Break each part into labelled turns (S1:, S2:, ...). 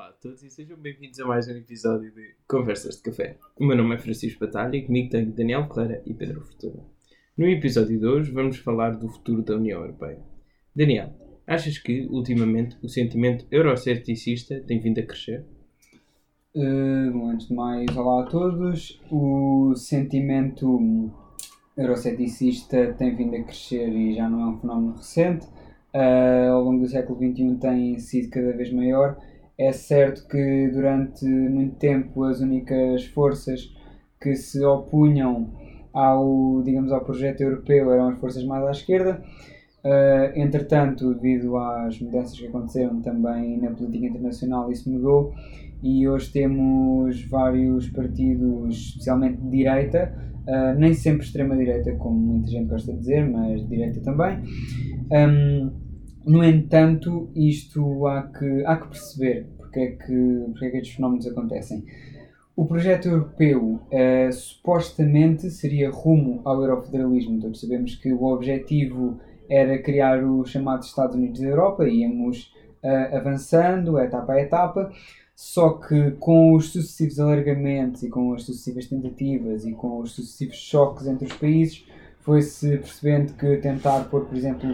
S1: Olá a todos e sejam bem-vindos a mais um episódio de Conversas de Café. O meu nome é Francisco Batalha e comigo tenho Daniel Ferreira e Pedro Fortuna. No episódio de hoje vamos falar do futuro da União Europeia. Daniel, achas que, ultimamente, o sentimento eurocepticista tem vindo a crescer?
S2: Uh, bom, antes de mais, olá a todos. O sentimento eurocepticista tem vindo a crescer e já não é um fenómeno recente. Uh, ao longo do século XXI tem sido cada vez maior. É certo que durante muito tempo as únicas forças que se opunham ao, digamos, ao projeto europeu eram as forças mais à esquerda. Uh, entretanto, devido às mudanças que aconteceram também na política internacional, isso mudou e hoje temos vários partidos, especialmente de direita, uh, nem sempre extrema-direita, como muita gente gosta de dizer, mas de direita também. Um, no entanto, isto há que, há que perceber porque é que, porque é que estes fenómenos acontecem. O projeto europeu uh, supostamente seria rumo ao eurofederalismo. Todos sabemos que o objetivo era criar o chamado Estados Unidos da Europa, íamos uh, avançando etapa a etapa, só que com os sucessivos alargamentos e com as sucessivas tentativas e com os sucessivos choques entre os países, foi-se percebendo que tentar pôr, por exemplo,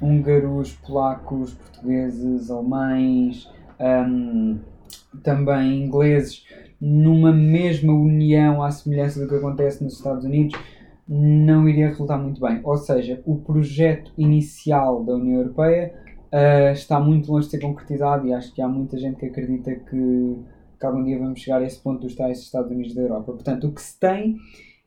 S2: húngaros, polacos, portugueses, alemães, um, também ingleses, numa mesma união à semelhança do que acontece nos Estados Unidos, não iria resultar muito bem. Ou seja, o projeto inicial da União Europeia uh, está muito longe de ser concretizado e acho que há muita gente que acredita que, que algum dia vamos chegar a esse ponto dos tais Estados Unidos da Europa. Portanto, o que se tem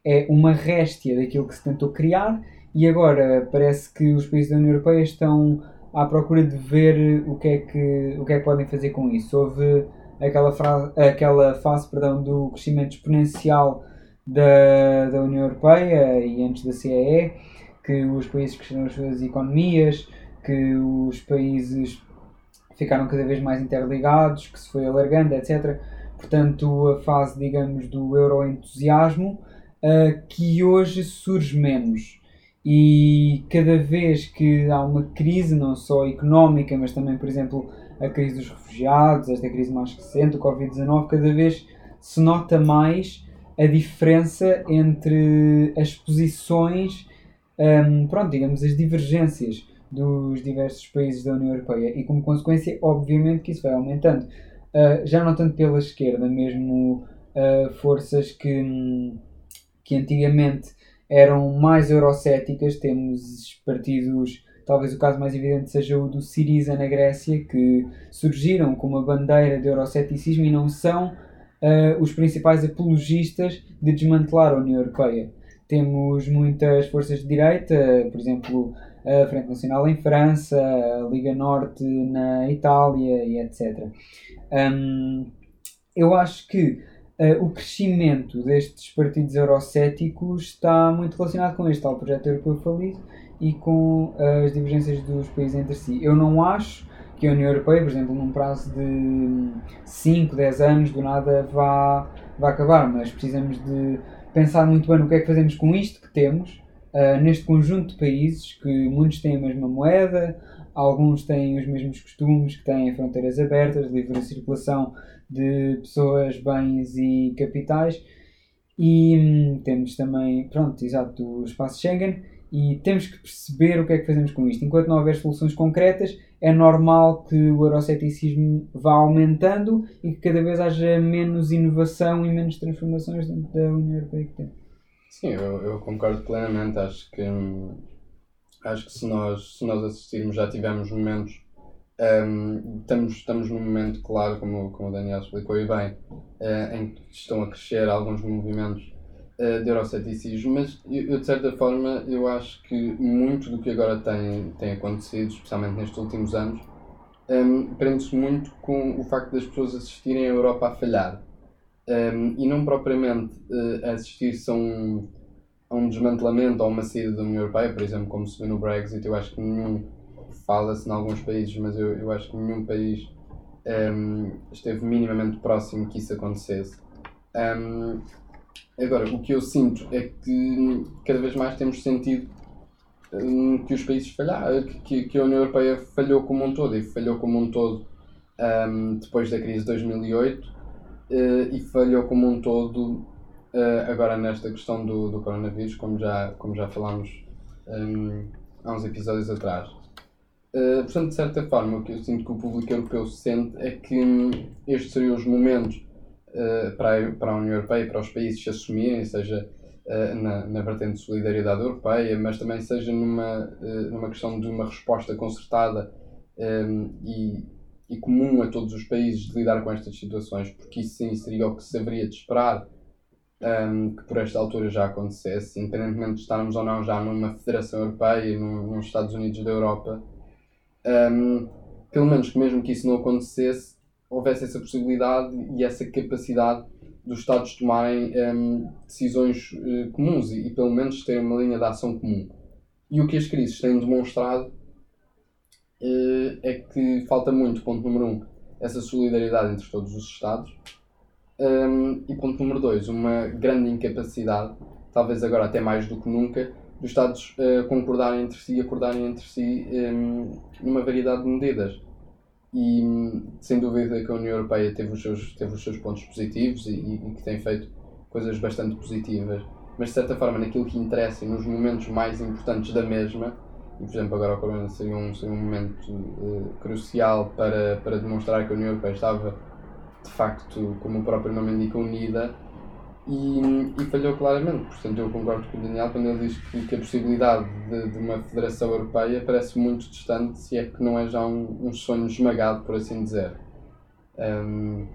S2: é uma réstia daquilo que se tentou criar e agora parece que os países da União Europeia estão à procura de ver o que é que, o que, é que podem fazer com isso. Houve aquela, frase, aquela fase perdão, do crescimento exponencial da, da União Europeia e antes da CEE, que os países cresceram as suas economias, que os países ficaram cada vez mais interligados, que se foi alargando, etc. Portanto, a fase, digamos, do euroentusiasmo, uh, que hoje surge menos. E cada vez que há uma crise, não só económica, mas também, por exemplo, a crise dos refugiados, esta crise mais recente, o Covid-19, cada vez se nota mais a diferença entre as posições, um, pronto, digamos, as divergências dos diversos países da União Europeia e, como consequência, obviamente que isso vai aumentando. Uh, já não tanto pela esquerda, mesmo uh, forças que, que antigamente eram mais eurocéticas. Temos partidos, talvez o caso mais evidente seja o do Siriza na Grécia, que surgiram com uma bandeira de euroceticismo e não são uh, os principais apologistas de desmantelar a União Europeia. Temos muitas forças de direita, por exemplo, a Frente Nacional em França, a Liga Norte na Itália e etc. Um, eu acho que uh, o crescimento destes partidos eurocéticos está muito relacionado com este tal projeto europeu falido e com uh, as divergências dos países entre si. Eu não acho que a União Europeia, por exemplo, num prazo de 5, 10 anos, do nada vá, vá acabar, mas precisamos de pensar muito bem no que é que fazemos com isto que temos, uh, neste conjunto de países que muitos têm a mesma moeda, alguns têm os mesmos costumes, que têm fronteiras abertas, livre circulação de pessoas, bens e capitais. E hum, temos também, pronto, exato, o espaço Schengen. E temos que perceber o que é que fazemos com isto. Enquanto não houver soluções concretas, é normal que o euroceticismo vá aumentando e que cada vez haja menos inovação e menos transformações dentro da União Europeia que.
S3: Sim, eu, eu concordo plenamente. Acho que hum, acho que se nós, se nós assistirmos, já tivemos momentos. Um, estamos, estamos num momento, claro, como, como o Daniel explicou e bem, uh, em que estão a crescer alguns movimentos uh, de euroceticismo, mas eu, de certa forma eu acho que muito do que agora tem, tem acontecido, especialmente nestes últimos anos, um, prende-se muito com o facto das pessoas assistirem a Europa a falhar. Um, e não propriamente uh, assistir-se a um a um desmantelamento ou uma saída da União Europeia, por exemplo, como se viu no Brexit, eu acho que nenhum, fala-se em alguns países, mas eu, eu acho que nenhum país um, ehm, esteve minimamente próximo que isso acontecesse. Um, ehm, agora, o que eu sinto é que cada vez mais temos sentido um, que os países falharam, que, que a União Europeia falhou como um todo, e falhou como um todo depois da crise de 2008 uh, e falhou como um todo uh, agora nesta questão do, do coronavírus, como já, como já falámos há uns episódios atrás. Uh, portanto, de certa forma, o que eu sinto que o público europeu sente é que estes seriam os momentos uh, para, a, para a União Europeia para os países se assumirem, seja uh, na, na vertente de solidariedade europeia, mas também seja numa, numa questão de uma resposta concertada um, e, e comum a todos os países de lidar com estas situações, porque isso sim seria o que se haveria de esperar um, que por esta altura já acontecesse, independentemente de estarmos ou não já numa Federação Europeia, num, nos Estados Unidos da Europa, um, pelo menos que mesmo que isso não acontecesse, houvesse essa possibilidade e essa capacidade dos Estados tomarem um, decisões uh, comuns e, e, pelo menos terem uma linha de ação comum. E o que as crises têm demonstrado uh, é que falta muito, ponto número um, essa solidariedade entre todos os Estados um, e ponto número dois, uma grande incapacidade, talvez agora até mais do que nunca, dos Estados uh, concordarem entre si e acordarem entre si um, numa variedade de medidas. E sem dúvida que a União Europeia teve os seus, teve os seus pontos positivos e, e, que tem feito coisas bastante positivas, mas de certa forma naquilo que interessa e nos momentos mais importantes da mesma, e por exemplo agora o Corona seria um, seria um momento uh, crucial para, para demonstrar que a União Europeia estava de facto, como o próprio nome indica, unida e, e falhou claramente. Portanto, eu concordo com o Daniel quando ele diz que, que a possibilidade de, de, uma federação europeia parece muito distante, se é que não é já um, um sonho esmagado, por assim dizer. Um,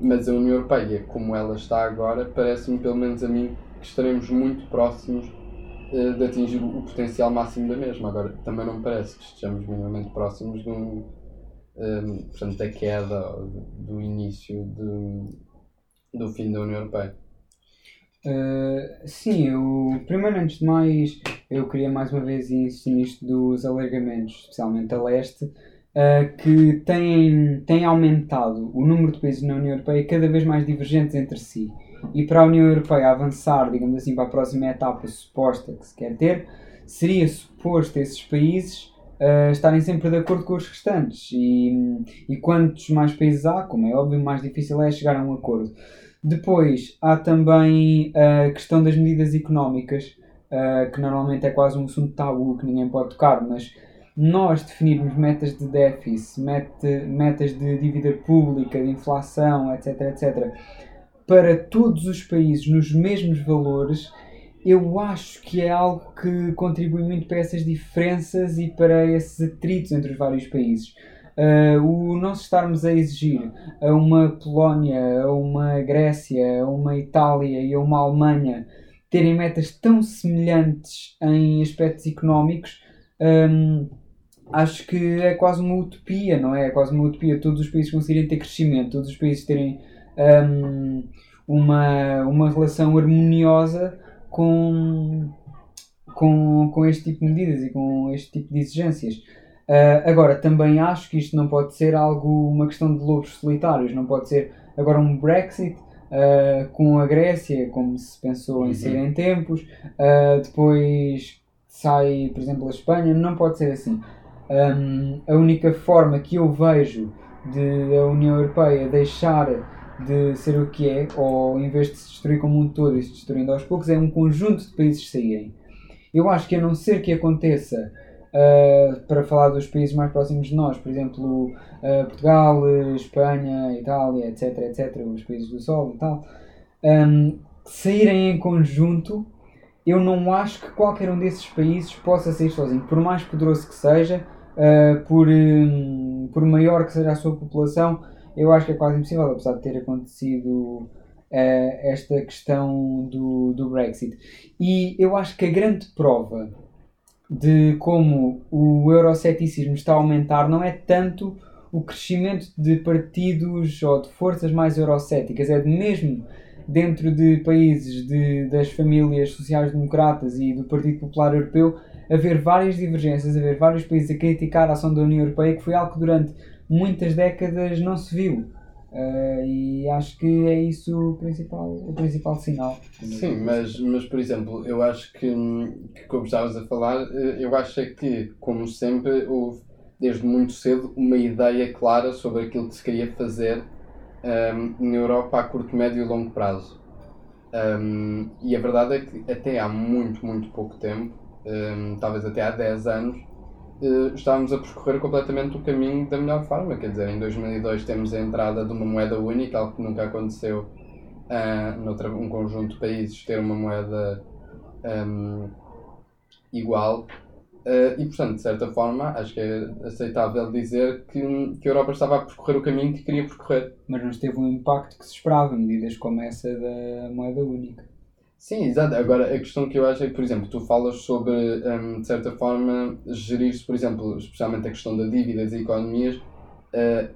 S3: mas a União Europeia, como ela está agora, parece-me, pelo menos a mim, que estaremos muito próximos uh, de atingir o potencial máximo da mesma. Agora, também não parece que estejamos minimamente próximos de um um, portanto, da queda do início do, do fim da União Europeia.
S2: Uh, sim, eu, primeiro, antes de mais, eu queria mais uma vez insistir nisto dos alargamentos, especialmente a leste, uh, que têm, têm aumentado o número de países na União Europeia cada vez mais divergentes entre si. E para a União Europeia avançar, digamos assim, para a próxima etapa suposta que se quer ter, seria suposto esses países uh, estarem sempre de acordo com os restantes. E, e quantos mais países há, como é óbvio, mais difícil é chegar a um acordo. Depois há também a questão das medidas económicas, uh, que normalmente é quase um assunto tabu que ninguém pode tocar, mas nós definirmos metas de déficit, meta, metas de dívida pública, de inflação, etc, etc, para todos os países nos mesmos valores eu acho que é algo que contribui muito para essas diferenças e para esses atritos entre os vários países. Uh, o nós estarmos a exigir a uma Polónia, a uma Grécia, a uma Itália e a uma Alemanha terem metas tão semelhantes em aspectos económicos, um, acho que é quase uma utopia, não é? É quase uma utopia todos os países conseguirem ter crescimento, todos os países terem um, uma, uma relação harmoniosa com, com, com este tipo de medidas e com este tipo de exigências. Uh, agora, também acho que isto não pode ser algo, uma questão de lobos solitários, não pode ser agora um Brexit uh, com a Grécia, como se pensou em uhum. ser em tempos, uh, depois sai, por exemplo, a Espanha, não pode ser assim. Um, a única forma que eu vejo de a União Europeia deixar de ser o que é, ou em vez de se destruir como um todo e se destruindo aos poucos, é um conjunto de países saírem. Eu acho que a não ser que aconteça, uh, para falar dos países mais próximos de nós, por exemplo, uh, Portugal, Espanha, Itália, etc, etc, os países do Sol e tal, um, saírem em conjunto, eu não acho que qualquer um desses países possa sair sozinho, por mais poderoso que seja, uh, por, um, por maior que seja a sua população, eu acho que é quase impossível, apesar de ter acontecido esta questão do, do Brexit. E eu acho que a grande prova de como o euroceticismo está a aumentar não é tanto o crescimento de partidos ou de forças mais eurocéticas, é mesmo dentro de países de, das famílias sociais-democratas e do Partido Popular Europeu haver várias divergências, haver vários países a criticar a ação da União Europeia, que foi algo que durante muitas décadas não se viu. Uh, e acho que é isso o principal, o principal sinal.
S3: Sim, mas, mas por exemplo, eu acho que, que como estavas a falar, eh, eu acho é que, como sempre, houve desde muito cedo, uma ideia clara sobre aquilo que se queria fazer um, na Europa a curto, médio e longo prazo. Um, e a verdade é que até há muito, muito pouco tempo, um, talvez até há 10 anos, uh, estávamos a percorrer completamente o caminho da melhor forma. Quer dizer, em 2002 temos a entrada de uma moeda única, algo que nunca aconteceu uh, noutra, um conjunto de países ter uma moeda um, igual. Uh, e, portanto, de certa forma, acho que é aceitável dizer que, que a Europa estava a percorrer o caminho que queria percorrer.
S2: Mas não teve um impacto que se esperava, medidas como essa da moeda única.
S3: Sim, exato. Agora, a questão que eu acho é que, por exemplo, tu falas sobre, um, de certa forma, gerir-se, por exemplo, especialmente a questão da dívida das economias, uh,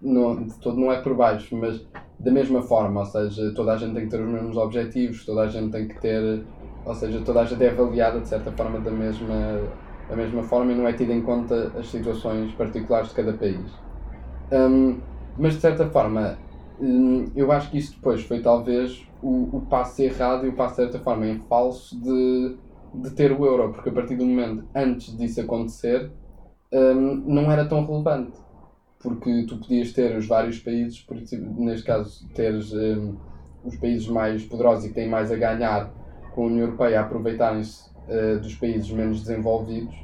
S3: não, de todo não é por baixo, mas da mesma forma, ou seja, toda a gente tem que ter os mesmos objetivos, toda a gente tem que ter, ou seja, toda a gente é avaliada de certa forma da mesma, da mesma forma e não é tida em conta as situações particulares de cada país. Um, mas de certa forma, um, eu acho que isso depois foi talvez o, o passo errado e o passo de certa forma em falso de, de ter o euro, porque a partir do momento antes disso acontecer um, não era tão relevante porque tu podias ter os vários países, por, neste caso, teres um, os países mais poderosos e que têm mais a ganhar com a União Europeia a aproveitarem-se uh, dos países menos desenvolvidos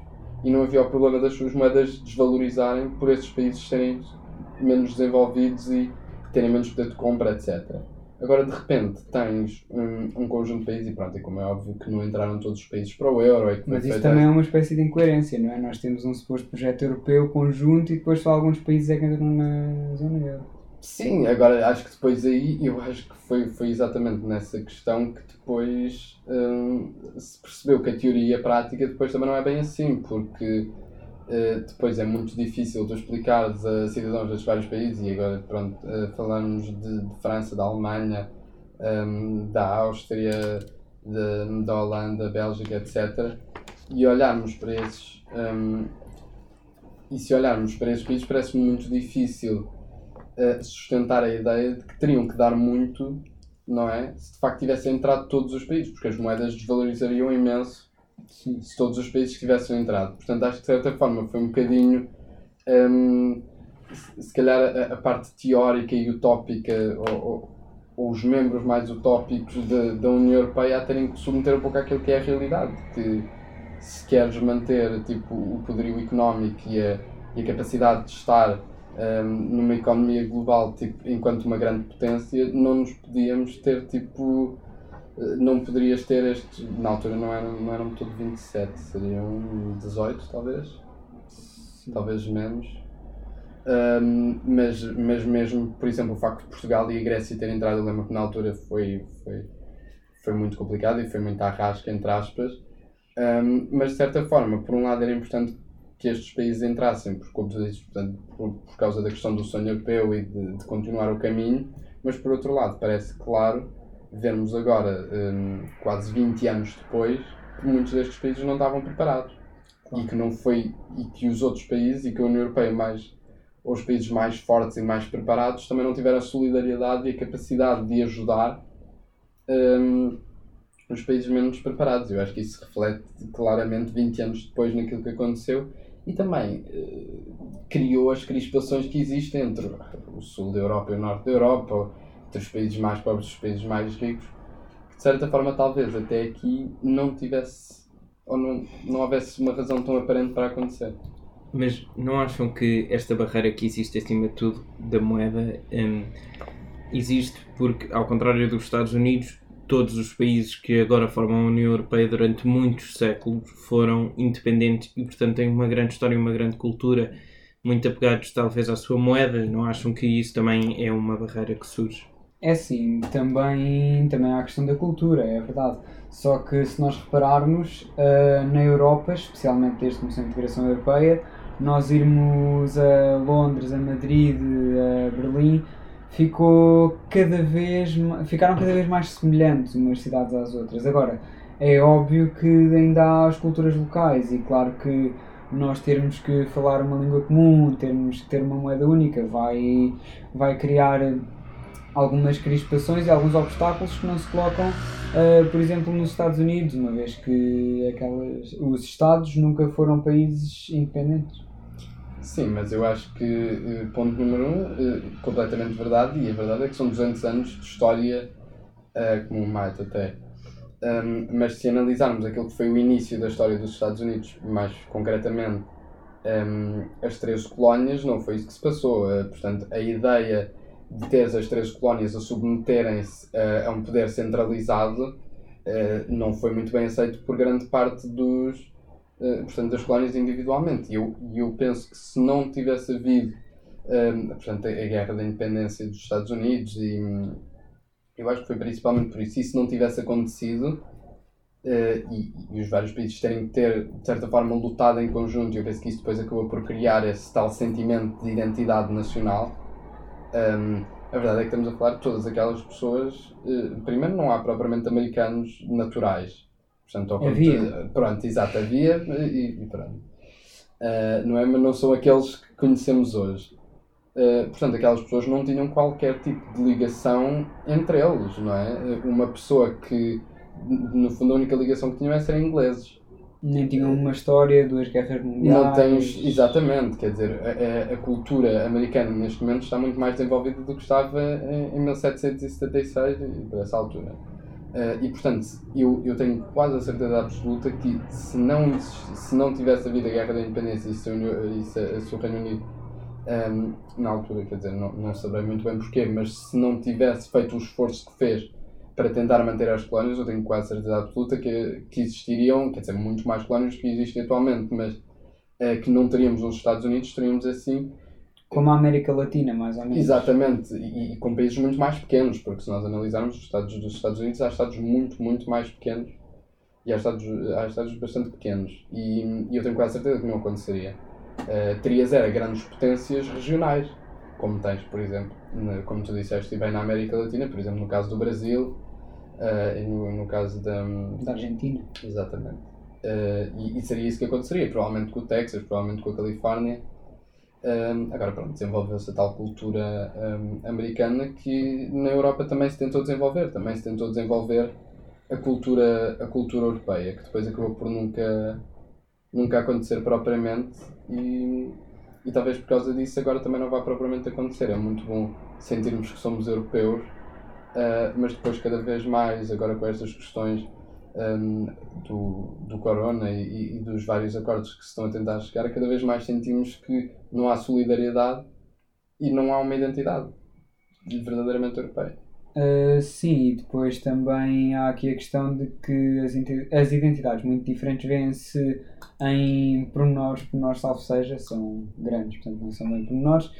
S3: e não havia o problema das suas moedas desvalorizarem por esses países serem menos desenvolvidos e terem menos poder de compra, etc. Agora, de repente, tens um, um, conjunto de países, e pronto, é como é óbvio que não entraram todos os países para o euro. É
S2: Mas isso também é uma espécie de incoerência, não é? Nós temos um suposto projeto europeu conjunto e depois só alguns países é que entram na zona euro.
S3: Sim, agora acho que depois aí, eu acho que foi, foi exatamente nessa questão que depois um, se percebeu que a teoria e a prática depois também não é bem assim, porque depois é muito difícil tu explicares a cidadãos destes vários países, e agora pronto, uh, falamos de, de, França, da Alemanha, um, ehm, da Áustria, de, da Holanda, Bélgica, etc. E olharmos para esses. Um, ehm, e se olharmos para esses países, parece muito difícil uh, sustentar a ideia de que teriam que dar muito, não é? Se de facto tivessem entrado todos os países, porque as moedas desvalorizariam imenso Sim. se todos os países tivessem entrado. Portanto, acho que de certa forma foi um bocadinho. Um, se calhar a, a, parte teórica e utópica, ou, ou, ou os membros mais utópicos de, da União Europeia a terem que submeter um pouco àquilo que é a realidade. Que se queres manter tipo, o poderio económico e a, e a capacidade de estar um, numa economia global tipo, enquanto uma grande potência, não nos podíamos ter tipo não poderias ter este. Na altura não eram, não eram tudo 27, seriam 18 talvez. Sim. Talvez menos. Um, mas, mas mesmo, por exemplo, o facto de Portugal e a Grécia terem entrado, eu lembro que na altura foi, foi, foi muito complicado e foi muito arrasca, entre aspas. Um, mas de certa forma, por um lado era importante que estes países entrassem, por, portanto, por, por causa da questão do sonho europeu e de, de continuar o caminho, mas por outro lado, parece claro vermos agora, um, quase 20 anos depois, que muitos destes países não estavam preparados. Claro. E que não foi. E que os outros países, e que a União Europeia mais. Ou os países mais fortes e mais preparados também não tiveram a solidariedade e a capacidade de ajudar um, os países menos preparados. Eu acho que isso reflete claramente 20 anos depois naquilo que aconteceu e também uh, criou as crispações que existem entre o sul da Europa e o norte da Europa, entre os países mais pobres e os países mais ricos, que de certa forma talvez até aqui não tivesse ou não, não houvesse uma razão tão aparente para acontecer.
S1: Mas não acham que esta barreira que existe acima de tudo da moeda um, existe porque, ao contrário dos Estados Unidos, todos os países que agora formam a União Europeia durante muitos séculos foram independentes e, portanto, têm uma grande história e uma grande cultura, muito apegados talvez à sua moeda. Não acham que isso também é uma barreira que surge?
S2: É assim, também, também há a questão da cultura, é verdade. Só que se nós repararmos, uh, na Europa, especialmente desde que começou a integração europeia, nós irmos a Londres, a Madrid, a Berlim, ficou cada vez, ficaram cada vez mais semelhantes umas cidades às outras. Agora, é óbvio que ainda há as culturas locais e claro que nós termos que falar uma língua comum, termos que ter uma moeda única, vai, vai criar algumas crispações e alguns obstáculos que não se colocam, uh, por exemplo, nos Estados Unidos, uma vez que aquelas, os Estados nunca foram países independentes.
S3: Sim, mas eu acho que, eh, ponto número um, eh, completamente verdade, e a verdade é que são 200 anos de história uh, como mate até. Um, mas se analisarmos aquilo que foi o início da história dos Estados Unidos, mais concretamente um, as três colónias, não foi isso que se passou. Uh, portanto, a ideia de ter as três colónias a submeterem-se uh, a um poder centralizado não foi muito bem aceito por grande parte dos, portanto, das colónias individualmente. E eu, eu penso que se não tivesse havido um, portanto, a guerra da independência dos Estados Unidos e eu acho que foi principalmente por isso. Se não tivesse acontecido, uh, e, e, os vários países terem que ter, de certa forma, lutado em conjunto, e eu penso que isso depois acabou por criar esse tal sentimento de identidade nacional. Um, a verdade é que estamos a falar de todas aquelas pessoas. Uh, primeiro, não há propriamente americanos naturais. Portanto, ao
S2: havia.
S3: Pronto, exato, havia e, e pronto. Uh, não é? Mas não são aqueles que conhecemos hoje. Uh, portanto, aquelas pessoas não tinham qualquer tipo de ligação entre eles, não é? Uma pessoa que, no fundo, a única ligação que tinham é ser ingleses.
S2: Nem tinham uma história, duas guerras mundiais.
S3: Não tens, exatamente, quer dizer, a, a, cultura americana neste momento está muito mais desenvolvida do que estava em, em 1776 e por essa altura. Uh, e portanto, eu, eu tenho quase a certeza absoluta que se não, se não tivesse havido a Guerra da Independência e se, e se, se o Reino Unido um, na altura, quer dizer, não, não saberei muito bem porquê, mas se não tivesse feito o esforço que fez para tentar manter as colónias, eu tenho quase certeza absoluta que, que existiriam, quer dizer, muito mais colónias que existem atualmente, mas é, que não teríamos os Estados Unidos, teríamos assim.
S2: Como a América Latina, mais ou menos.
S3: Exatamente, e, e, com países muito mais pequenos, porque se nós analisarmos os Estados dos Estados Unidos, há Estados muito, muito mais pequenos e há Estados, há Estados bastante pequenos. E, e eu tenho quase certeza que não aconteceria uh, terias era grandes potências regionais, como tens, por exemplo, na, como tu disseste, bem na América Latina, por exemplo, no caso do Brasil uh, no, no caso da,
S2: da Argentina.
S3: Exatamente. Uh, e, e, seria isso que aconteceria, provavelmente com o Texas, provavelmente com a Califórnia. Um, agora, pronto, desenvolveu-se a tal cultura um, americana que na Europa também se tentou desenvolver, também se tentou desenvolver a cultura, a cultura europeia, que depois acabou por nunca nunca acontecer propriamente e, e talvez por causa disso agora também não vá propriamente acontecer. É muito bom sentirmos que somos europeus, uh, mas depois cada vez mais, agora com estas questões um, do, do corona e, e, dos vários acordos que se estão a tentar chegar, cada vez mais sentimos que não há solidariedade e não há uma identidade verdadeiramente europeia.
S2: Uh, sim, e depois também há aqui a questão de que as, as identidades muito diferentes vêm-se em pormenores, pormenores salvo seja, são grandes, portanto não são bem pormenores.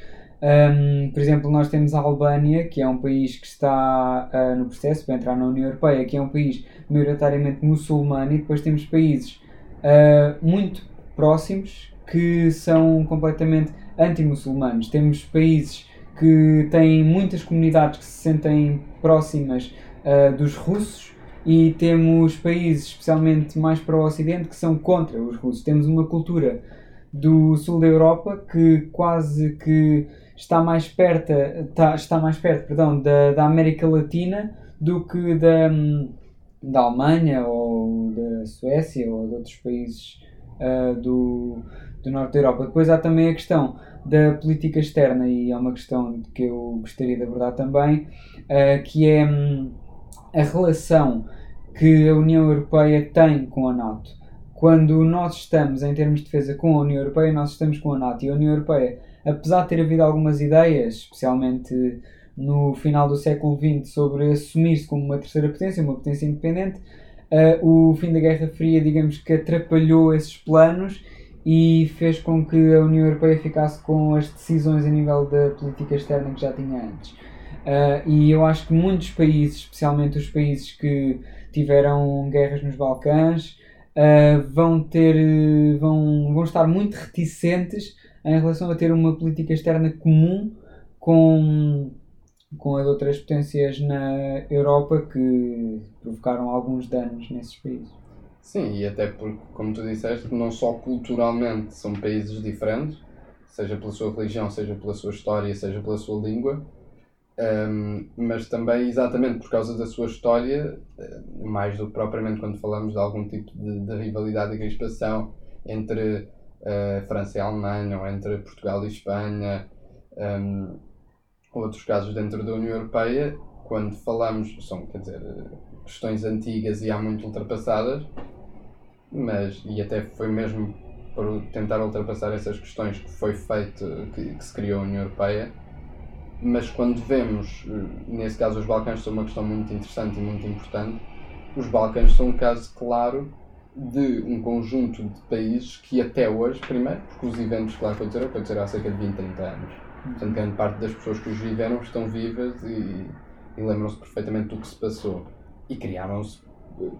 S2: Um, por exemplo, nós temos a Albânia, que é um país que está uh, no processo para entrar na União Europeia, que é um país maioritariamente muçulmano, e depois temos países uh, muito próximos que são completamente anti-muçulmanos. Temos países que tem muitas comunidades que se sentem próximas uh, dos russos e temos países, especialmente mais para o Ocidente, que são contra os russos. Temos uma cultura do sul da Europa que quase que está mais perto, está, está mais perto perdão, da, da América Latina do que da, da Alemanha ou da Suécia ou de outros países uh, do, do norte da Europa. Depois há também a questão da política externa, e é uma questão que eu gostaria de abordar também, uh, que é um, a relação que a União Europeia tem com a NATO. Quando nós estamos em termos de defesa com a União Europeia, nós estamos com a NATO e a União Europeia, apesar de ter havido algumas ideias, especialmente no final do século XX, sobre assumir-se como uma terceira potência, uma potência independente, uh, o fim da Guerra Fria, digamos que atrapalhou esses planos e fez com que a União Europeia ficasse com as decisões a nível da política externa que já tinha antes. Uh, e eu acho que muitos países, especialmente os países que tiveram guerras nos Balcãs, uh, vão ter, vão, vão estar muito reticentes em relação a ter uma política externa comum com, com as outras potências na Europa que provocaram alguns danos nesses países.
S3: Sim, e até porque, como tu disseste, não só culturalmente são países diferentes, seja pela sua religião, seja pela sua história, seja pela sua língua, um, mas também exatamente por causa da sua história, eh, mais do que propriamente quando falamos de algum tipo de, de rivalidade e crispação entre uh, França e Alemanha, ou entre Portugal e Espanha, um, outros casos dentro da União Europeia, quando falamos, são, quer dizer, questões antigas e há muito ultrapassadas, mas, e até foi mesmo para tentar ultrapassar essas questões que foi feito, que, que se criou a União Europeia, mas quando vemos, nesse caso os Balcãs são uma questão muito interessante e muito importante, os Balcãs são um caso claro de um conjunto de países que até hoje, primeiro, porque os eventos que lá aconteceram, aconteceram há cerca de 20, 30 anos. Portanto, grande parte das pessoas que os viveram estão vivas e, e lembram-se perfeitamente do que se passou. E criaram-se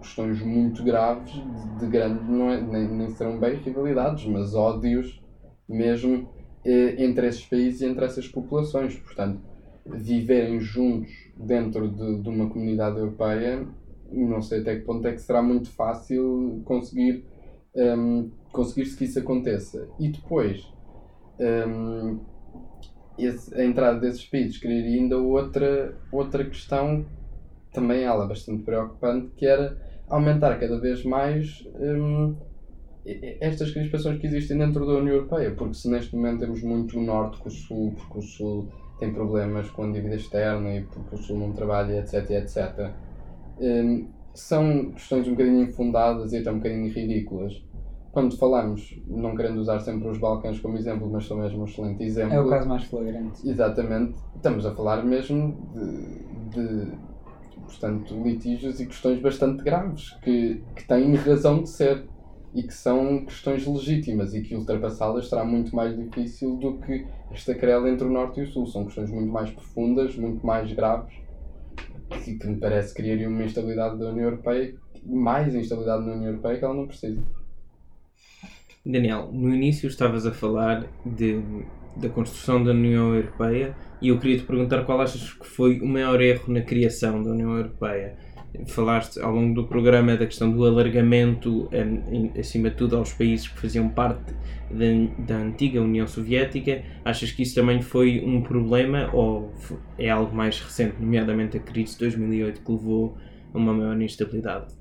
S3: questões muito graves, de grande, não é, nem, nem serão bem rivalidades, mas ódios mesmo eh, entre esses países e entre essas populações. Portanto, viverem juntos dentro de, de uma comunidade europeia não sei até que ponto é que será muito fácil conseguir um, conseguir-se que isso aconteça. E depois, um, esse, a entrada desses países criaria ainda outra, outra questão, também ela bastante preocupante, que era aumentar cada vez mais um, estas crispações que existem dentro da União Europeia, porque se neste momento temos muito o Norte com o Sul, porque o Sul tem problemas com a dívida externa e porque o Sul não trabalha, etc, etc um, são questões um bocadinho infundadas e até um bocadinho ridículas. Quando falamos, não querendo usar sempre os Balcãs como exemplo, mas são mesmo um excelente exemplo.
S2: É o caso mais flagrante.
S3: Exatamente. Estamos a falar mesmo de, de portanto, litígios e questões bastante graves que, que têm razão de ser e que são questões legítimas e que ultrapassá-las será muito mais difícil do que esta querela entre o Norte e o Sul. São questões muito mais profundas, muito mais graves que, que me parece criaria uma instabilidade da União Europeia, mais instabilidade na União Europeia que ela não precisa.
S1: Daniel, no início estavas a falar de, da construção da União Europeia e eu queria te perguntar qual achas que foi o maior erro na criação da União Europeia falaste ao longo do programa da questão do alargamento, um, acima de tudo, aos países que faziam parte da, da, antiga União Soviética. Achas que isso também foi um problema ou é algo mais recente, nomeadamente a crise de 2008, que levou a uma maior instabilidade?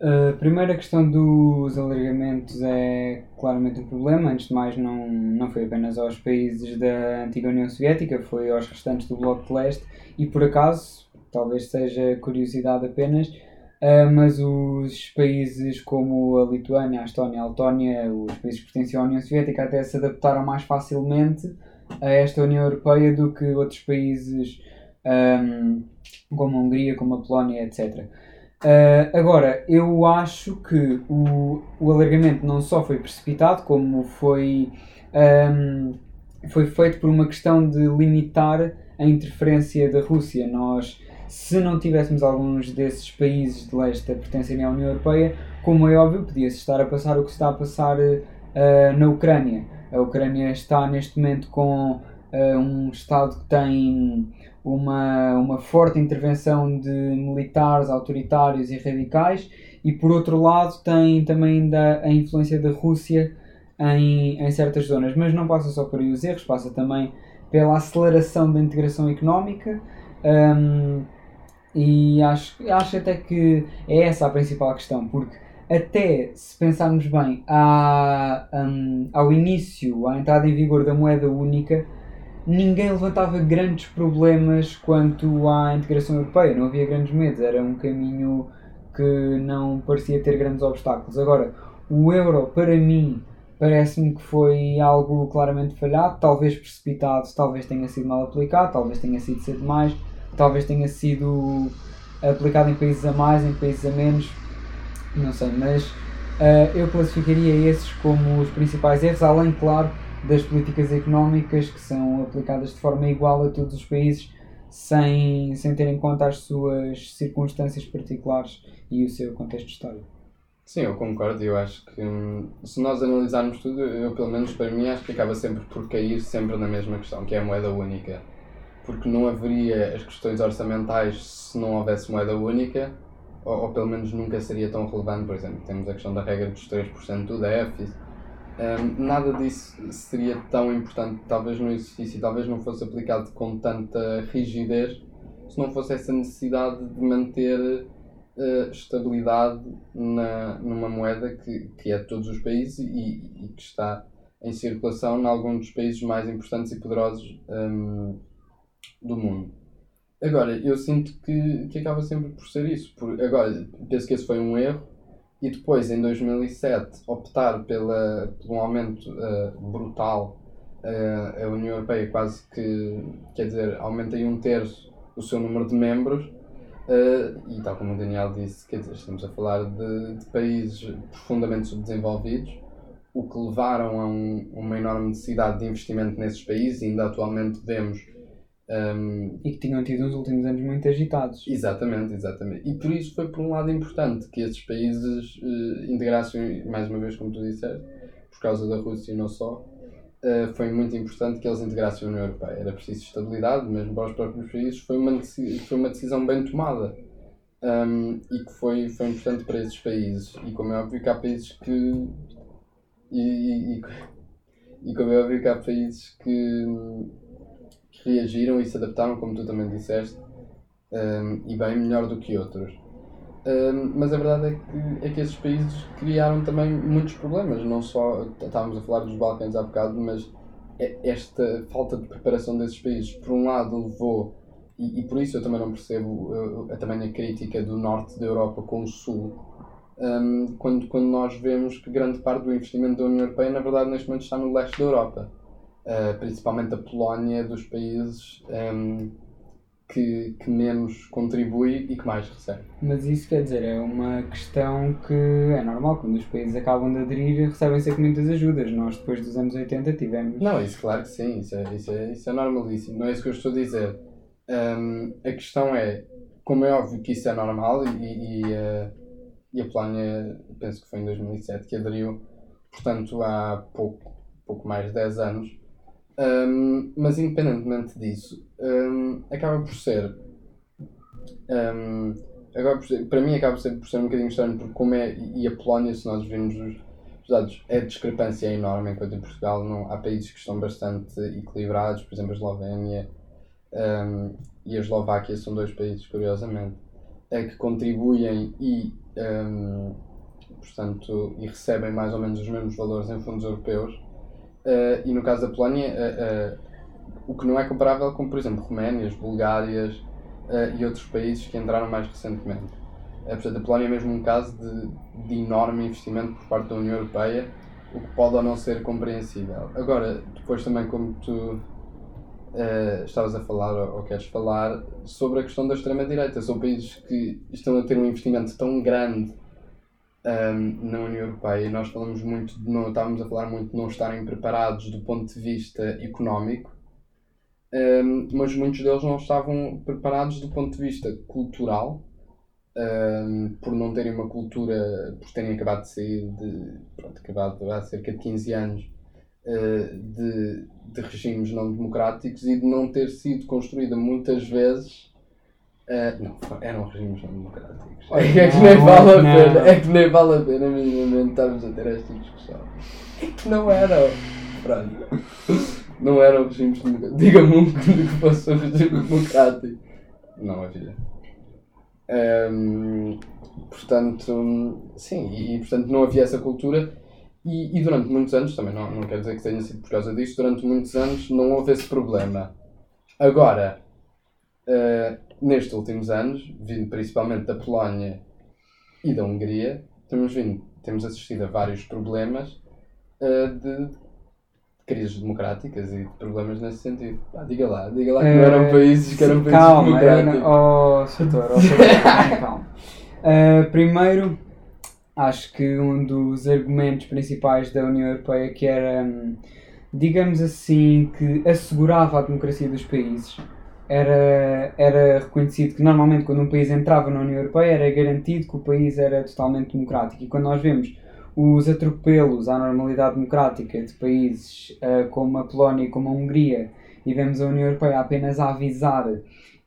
S2: A primeira questão dos alargamentos é claramente um problema. Antes de mais, não, não foi apenas aos países da antiga União Soviética, foi aos restantes do Bloco de Leste e, por acaso, talvez seja curiosidade apenas, uh, mas os países como a Lituânia, a Estónia, a Letónia, os países que pertenciam à União Soviética até se adaptaram mais facilmente a esta União Europeia do que outros países um, como a Hungria, como a Polónia, etc. Uh, agora, eu acho que o, o alargamento não só foi precipitado, como foi, um, foi feito por uma questão de limitar a interferência da Rússia. Nós se não tivéssemos alguns desses países de leste a pertencerem à União Europeia, como é óbvio, podia-se estar a passar o que está a passar uh, na Ucrânia. A Ucrânia está neste momento com uh, um Estado que tem uma, uma forte intervenção de militares autoritários e radicais, e por outro lado tem também ainda a influência da Rússia em, em certas zonas. Mas não passa só por aí os erros, passa também pela aceleração da integração económica. Um, e acho, acho até que é essa a principal questão, porque até se pensarmos bem, à, um, ao início, à entrada em vigor da moeda única, ninguém levantava grandes problemas quanto à integração europeia, não havia grandes medos, era um caminho que não parecia ter grandes obstáculos. Agora, o euro, para mim, parece-me que foi algo claramente falhado, talvez precipitado, talvez tenha sido mal aplicado, talvez tenha sido cedo demais talvez tenha sido aplicado em países a mais, em países a menos, não sei, mas uh, eu classificaria esses como os principais erros, além, claro, das políticas económicas que são aplicadas de forma igual a todos os países, sem, sem ter em conta as suas circunstâncias particulares e o seu contexto histórico.
S3: Sim, eu concordo. Eu acho que hum, se nós analisarmos tudo, eu pelo menos para mim acho que acaba sempre por cair sempre na mesma questão, que é a moeda única porque não haveria as questões orçamentais se não houvesse moeda única, ou, ou, pelo menos nunca seria tão relevante. Por exemplo, temos a questão da regra dos 3% do déficit. Um, nada disso seria tão importante, talvez não existisse, talvez não fosse aplicado com tanta rigidez, se não fosse essa necessidade de manter uh, estabilidade na, numa moeda que, que é de todos os países e, e que está em circulação em alguns dos países mais importantes e poderosos um, do mundo. Agora, eu sinto que, que acaba sempre por ser isso. Por, agora, penso que esse foi um erro. E depois, em 2007, optar pela, por um aumento uh, brutal. Uh, a União Europeia quase que, quer dizer, aumenta em um terço o seu número de membros. Uh, e tal como o Daniel disse, quer dizer, estamos a falar de, de países profundamente subdesenvolvidos, o que levaram a um, uma enorme necessidade de investimento nesses países, e ainda atualmente vemos um,
S2: e que tinham tido uns últimos anos muito agitados.
S3: Exatamente, exatamente. E por isso foi por um lado importante que esses países uh, integrassem, mais uma vez como tu disseste, por causa da Rússia e não só, uh, foi muito importante que eles integrassem a União Europeia. Era preciso estabilidade, mesmo para os próprios países, foi uma, foi uma decisão bem tomada. Um, e que foi, foi importante para esses países. E como é óbvio que há países que. E, e, e, e como é óbvio que há países que reagiram e se adaptaram, como tu também disseste, um, e bem melhor do que outros. Um, mas a verdade é que, é que esses países criaram também muitos problemas, não só, estávamos a falar dos Balcãs há bocado, mas esta falta de preparação desses países, por um lado, levou, e, e por isso eu também não percebo uh, também a crítica do norte da Europa com o sul, um, quando, quando nós vemos que grande parte do investimento da União Europeia, na verdade, neste momento está no leste da Europa uh, principalmente a Polónia, dos países um, ehm, que, que menos contribui e que mais recebe.
S2: Mas isso quer dizer, é uma questão que é normal, quando os países acabam de aderir, recebem sempre muitas ajudas. Nós, depois dos anos 80, tivemos.
S3: Não, isso claro que sim, isso é, isso é, isso é normalíssimo, não é isso que eu estou a dizer. Um, ehm, a questão é, como é óbvio que isso é normal e, e, uh, e a Polónia, penso que foi em 2007 que aderiu, portanto há pouco, pouco mais de 10 anos, um, mas independentemente disso, um, acaba por ser. Um, acaba por ser, para mim acaba por ser, por ser um bocadinho estranho porque como é, e a Polónia, se nós virmos os, os dados, a discrepância é enorme, enquanto em Portugal não, há países que estão bastante equilibrados, por exemplo a Eslovénia e a Eslováquia são dois países, curiosamente, é que contribuem e, portanto, e recebem mais ou menos os mesmos valores em fundos europeus Uh, e no caso da Polónia, uh, uh, o que não é comparável com, por exemplo, Roménias, Bulgárias e outros países que entraram mais recentemente. portanto, a Polónia é mesmo um caso de, de enorme investimento por parte da União Europeia, o que pode ou não ser compreensível. Agora, depois também, como tu estavas a falar ou, ou queres falar, sobre a questão da extrema-direita. São países que estão a ter um investimento tão grande um, na União Europeia e nós falamos muito de não, estávamos a falar muito de não estarem preparados do ponto de vista económico, um, mas muitos deles não estavam preparados do ponto de vista cultural, um, por não terem uma cultura, por terem acabado de sair de, pronto, acabado há cerca de 15 anos uh, de, de regimes não democráticos e de não ter sido construída muitas vezes Uh, não, eram regimes democráticos. É, é que nem vale a pena, é que nem vale a pena minimamente estarmos a ter esta discussão. É que não eram. Pronto. Não eram regimes democráticos. Diga-me um que fosse um regime democrático. Não havia. Um, portanto, sim, e portanto não havia essa cultura. E, e durante muitos anos, também não, não quero dizer que tenha sido por causa disso, durante muitos anos não houve esse problema. Agora, uh, nestes últimos anos, vindo principalmente da Polónia e da Hungria, temos, vindo, temos assistido a vários problemas uh, de crises democráticas e de problemas nesse sentido. Ah, diga lá, diga lá que não eram eh, países que eram países
S2: calma, democráticos. Calma, oh, Sator, oh, calma. Uh, primeiro, acho que um dos argumentos principais da União Europeia que era, hum, digamos assim, que assegurava a democracia dos países era, era reconhecido que normalmente quando um país entrava na União Europeia era garantido que o país era totalmente democrático. E quando nós vemos os atropelos à normalidade democrática de países uh, como a Polónia e como a Hungria e vemos a União Europeia apenas a avisar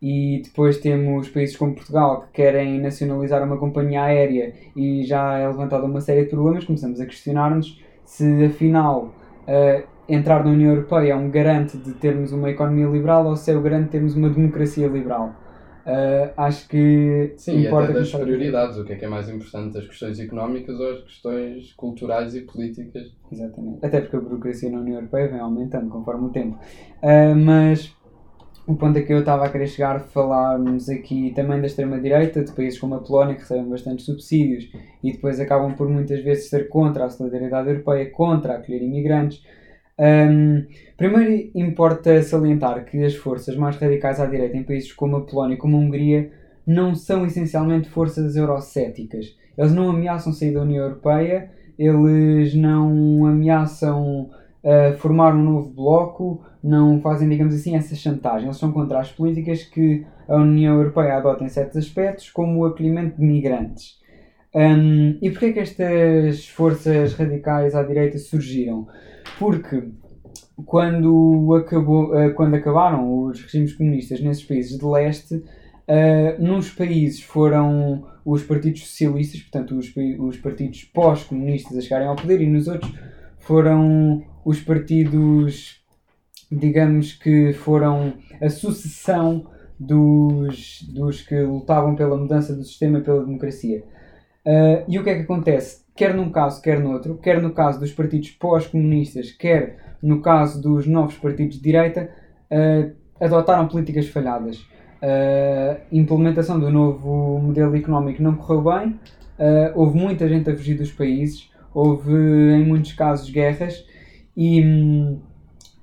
S2: e depois temos países como Portugal que querem nacionalizar uma companhia aérea e já é levantada uma série de problemas, começamos a questionar-nos se afinal uh, entrar na União Europeia é um garante de termos uma economia liberal ou se é o garante de termos uma democracia liberal. Uh, acho que
S3: Sim,
S2: importa
S3: até das prioridades, o que é que é mais importante, as questões económicas ou as questões culturais e políticas.
S2: Exatamente. Até porque a burocracia na União Europeia vem aumentando conforme o tempo. Uh, mas o ponto a que eu estava a querer chegar, falarmos aqui também da extrema-direita, de países como a Polónia, que recebem bastantes subsídios e depois acabam por muitas vezes ser contra a solidariedade europeia, contra acolher imigrantes. Um, primeiro, importa salientar que as forças mais radicais à direita em países como a Polónia e como a Hungria não são essencialmente forças eurocéticas. Eles não ameaçam sair da União Europeia, eles não ameaçam uh, formar um novo bloco, não fazem, digamos assim, essa chantagem. Eles são contra as políticas que a União Europeia adota em certos aspectos, como o acolhimento de migrantes. Um, e porquê é que estas forças radicais à direita surgiram? Porque quando, acabou, uh, quando acabaram os regimes comunistas nesses países de leste, uh, nos países foram os partidos socialistas, portanto os, os partidos pós-comunistas a chegarem ao poder, e nos outros foram os partidos, digamos que foram a sucessão dos, dos que lutavam pela mudança do sistema e pela democracia. Uh, e o que é que acontece? Quer num caso, quer no outro, quer no caso dos partidos pós-comunistas, quer no caso dos novos partidos de direita, uh, adotaram políticas falhadas. A implementação do novo modelo económico não correu bem, uh, houve muita gente a fugir dos países, houve em muitos casos guerras e, hum,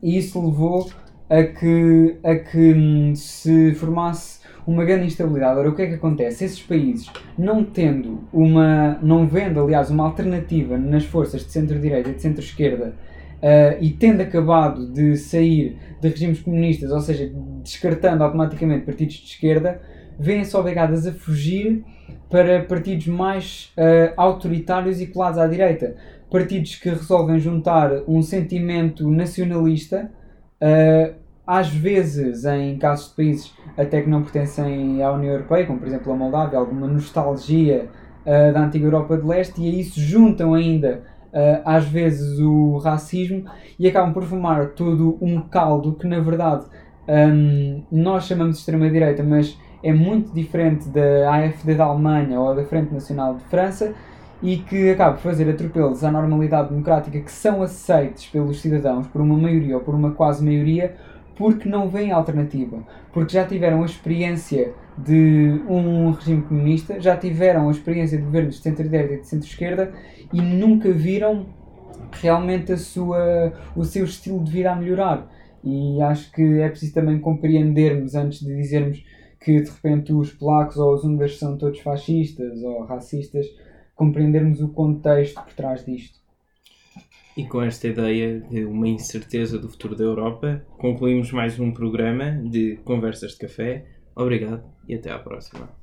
S2: e isso levou a que, a que hum, se formasse uma grande instabilidade. Ora, o que é que acontece? Esses países, não tendo uma, não vendo, aliás, uma alternativa nas forças de centro-direita e de centro-esquerda, uh, e tendo acabado de sair de regimes comunistas, ou seja, descartando automaticamente partidos de esquerda, vêm-se obrigadas a fugir para partidos mais uh, autoritários e colados à direita. Partidos que resolvem juntar um sentimento nacionalista, uh, às vezes em casos de países até que não pertencem à União Europeia, como por exemplo a Moldávia, alguma nostalgia uh, da antiga Europa de Leste, e a isso juntam ainda uh, às vezes o racismo e acabam por formar todo um caldo que na verdade um, nós chamamos de extrema-direita, mas é muito diferente da AFD da Alemanha ou da Frente Nacional de França e que acaba por fazer atropelos à normalidade democrática que são aceites pelos cidadãos por uma maioria ou por uma quase maioria porque não vêm alternativa, porque já tiveram a experiência de um regime comunista, já tiveram a experiência de governos de centro-direita e de centro-esquerda e nunca viram realmente a sua, o seu estilo de vida a melhorar. E acho que é preciso também compreendermos antes de dizermos que de repente os polacos ou os húngaros são todos fascistas ou racistas, compreendermos o contexto por trás disto.
S1: E com esta ideia de uma incerteza do futuro da Europa, concluímos mais um programa de Conversas de Café. Obrigado e até à próxima.